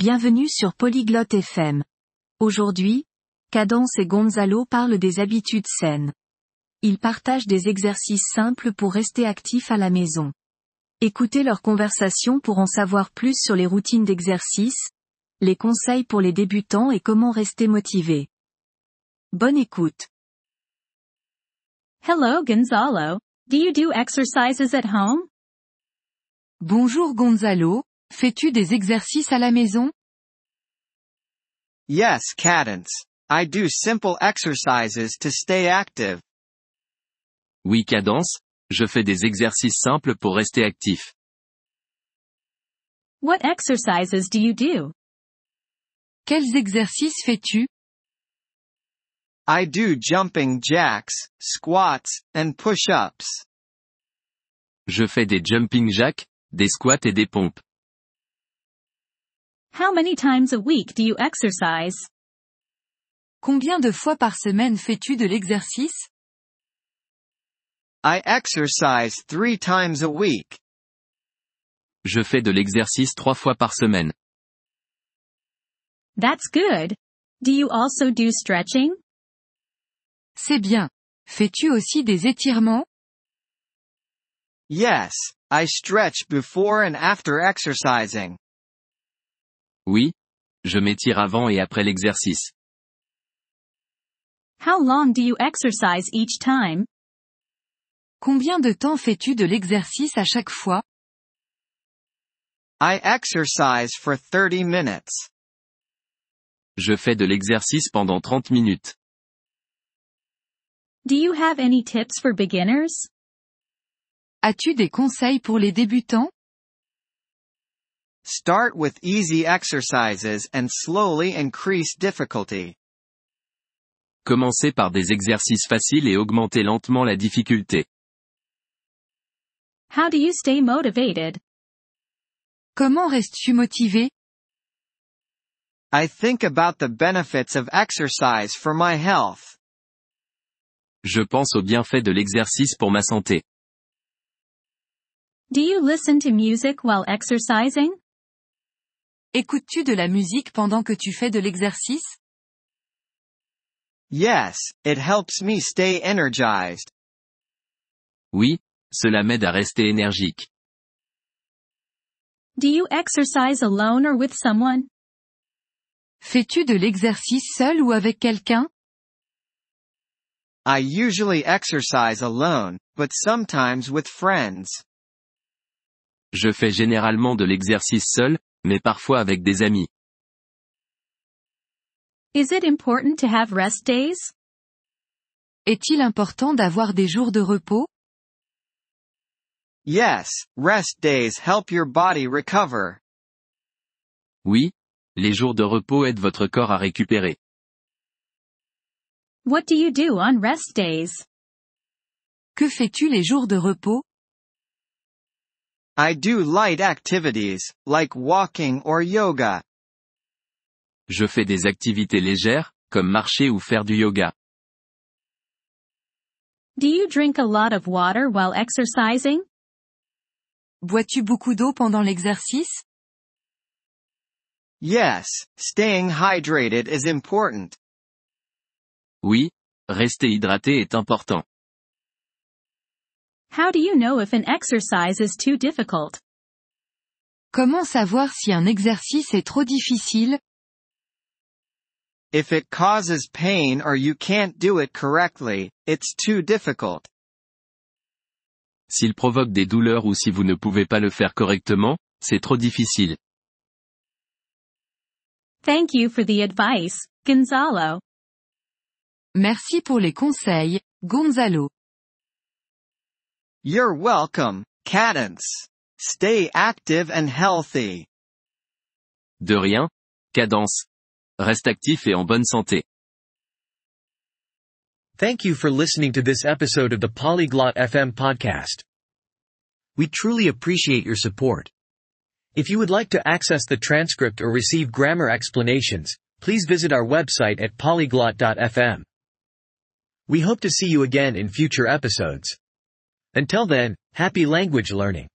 Bienvenue sur Polyglotte FM. Aujourd'hui, Cadence et Gonzalo parlent des habitudes saines. Ils partagent des exercices simples pour rester actifs à la maison. Écoutez leur conversation pour en savoir plus sur les routines d'exercice, les conseils pour les débutants et comment rester motivé. Bonne écoute. Hello Gonzalo. Do you do exercises at home? Bonjour Gonzalo, fais-tu des exercices à la maison? Yes, Cadence. I do simple exercises to stay active. Oui Cadence, je fais des exercices simples pour rester actif. What exercises do you do? Quels exercices fais-tu? I do jumping jacks, squats, and push-ups. Je fais des jumping jacks, des squats et des pompes. How many times a week do you exercise? Combien de fois par semaine fais-tu de l'exercice I exercise three times a week. Je fais de l'exercice trois fois par semaine. That's good. Do you also do stretching? C'est bien. Fais-tu aussi des étirements Yes, I stretch before and after exercising. Oui. Je m'étire avant et après l'exercice. How long do you exercise each time? Combien de temps fais-tu de l'exercice à chaque fois? I exercise for 30 minutes. Je fais de l'exercice pendant 30 minutes. Do you have any tips for beginners? As-tu des conseils pour les débutants? Start with easy exercises and slowly increase difficulty. Commencez par des exercices faciles et augmentez lentement la difficulté. How do you stay motivated? Comment restes-tu motivé I think about the benefits of exercise for my health. Je pense aux bienfaits de l'exercice pour ma santé. Do you listen to music while exercising? Écoutes-tu de la musique pendant que tu fais de l'exercice? Yes, it helps me stay energized. Oui, cela m'aide à rester énergique. Do you exercise alone or with someone? Fais-tu de l'exercice seul ou avec quelqu'un? I usually exercise alone, but sometimes with friends. Je fais généralement de l'exercice seul, mais parfois avec des amis. Is it important to have rest days? Est-il important d'avoir des jours de repos? Yes, rest days help your body recover. Oui, les jours de repos aident votre corps à récupérer. What do you do on rest days? Que fais-tu les jours de repos? I do light activities, like walking or yoga. Je fais des activités légères, comme marcher ou faire du yoga. Do you drink a lot of water while exercising? Bois-tu beaucoup d'eau pendant l'exercice? Yes, staying hydrated is important. Oui, rester hydraté est important. How do you know if an exercise is too difficult? Comment savoir si un exercice est trop difficile? If it causes pain or you can't do it correctly, it's too difficult. S'il provoque des douleurs ou si vous ne pouvez pas le faire correctement, c'est trop difficile. Thank you for the advice, Gonzalo. Merci pour les conseils, Gonzalo. You're welcome, Cadence. Stay active and healthy. De rien, cadence. Reste actif et en bonne santé. Thank you for listening to this episode of the Polyglot FM podcast. We truly appreciate your support. If you would like to access the transcript or receive grammar explanations, please visit our website at polyglot.fm. We hope to see you again in future episodes. Until then, happy language learning.